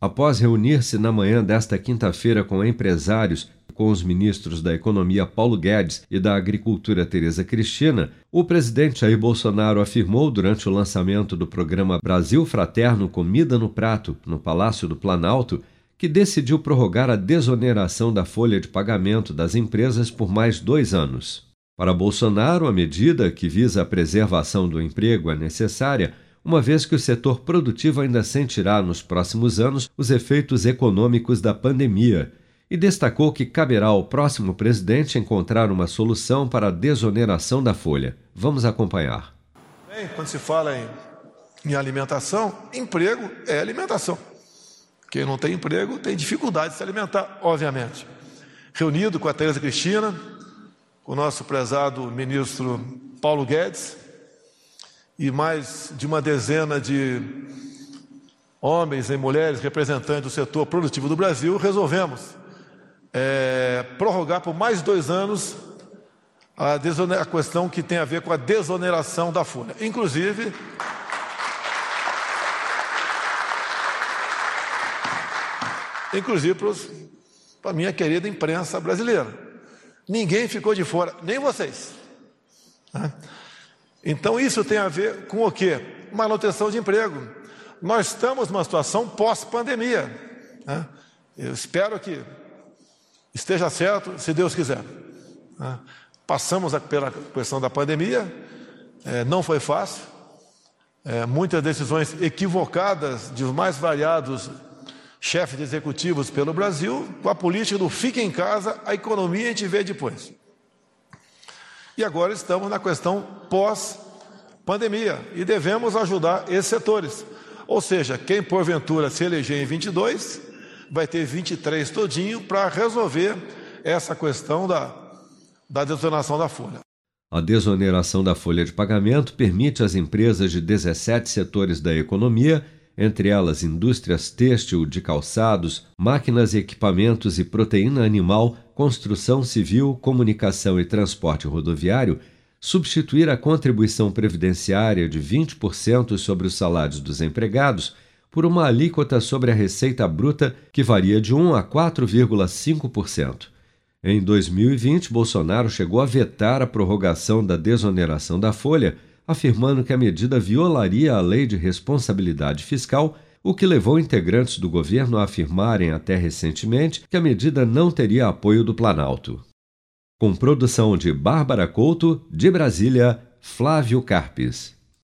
Após reunir-se na manhã desta quinta-feira com empresários com os ministros da Economia Paulo Guedes e da Agricultura Tereza Cristina, o presidente Jair Bolsonaro afirmou durante o lançamento do programa Brasil Fraterno Comida no Prato, no Palácio do Planalto, que decidiu prorrogar a desoneração da folha de pagamento das empresas por mais dois anos. Para Bolsonaro, a medida, que visa a preservação do emprego, é necessária, uma vez que o setor produtivo ainda sentirá nos próximos anos os efeitos econômicos da pandemia e destacou que caberá ao próximo presidente encontrar uma solução para a desoneração da folha. Vamos acompanhar. Bem, quando se fala em, em alimentação, emprego é alimentação. Quem não tem emprego tem dificuldade de se alimentar, obviamente. Reunido com a Tereza Cristina, com o nosso prezado ministro Paulo Guedes e mais de uma dezena de homens e mulheres representantes do setor produtivo do Brasil, resolvemos é, prorrogar por mais dois anos a, a questão que tem a ver com a desoneração da folha. Inclusive, inclusive para a minha querida imprensa brasileira. Ninguém ficou de fora, nem vocês. Né? Então isso tem a ver com o quê? Manutenção de emprego. Nós estamos numa situação pós-pandemia. Né? Eu espero que esteja certo, se Deus quiser. Né? Passamos pela questão da pandemia, é, não foi fácil, é, muitas decisões equivocadas de mais variados chefes de executivos pelo Brasil, com a política do fique em casa, a economia a gente vê depois. E agora estamos na questão pós-pandemia e devemos ajudar esses setores. Ou seja, quem porventura se eleger em 22 vai ter 23 todinho para resolver essa questão da, da desoneраção da folha. A desoneração da folha de pagamento permite às empresas de 17 setores da economia, entre elas indústrias têxtil, de calçados, máquinas e equipamentos e proteína animal, construção civil, comunicação e transporte rodoviário, substituir a contribuição previdenciária de 20% sobre os salários dos empregados por uma alíquota sobre a receita bruta que varia de 1 a 4,5%. Em 2020, Bolsonaro chegou a vetar a prorrogação da desoneração da folha, afirmando que a medida violaria a lei de responsabilidade fiscal, o que levou integrantes do governo a afirmarem até recentemente que a medida não teria apoio do Planalto. Com produção de Bárbara Couto, de Brasília, Flávio Carpes.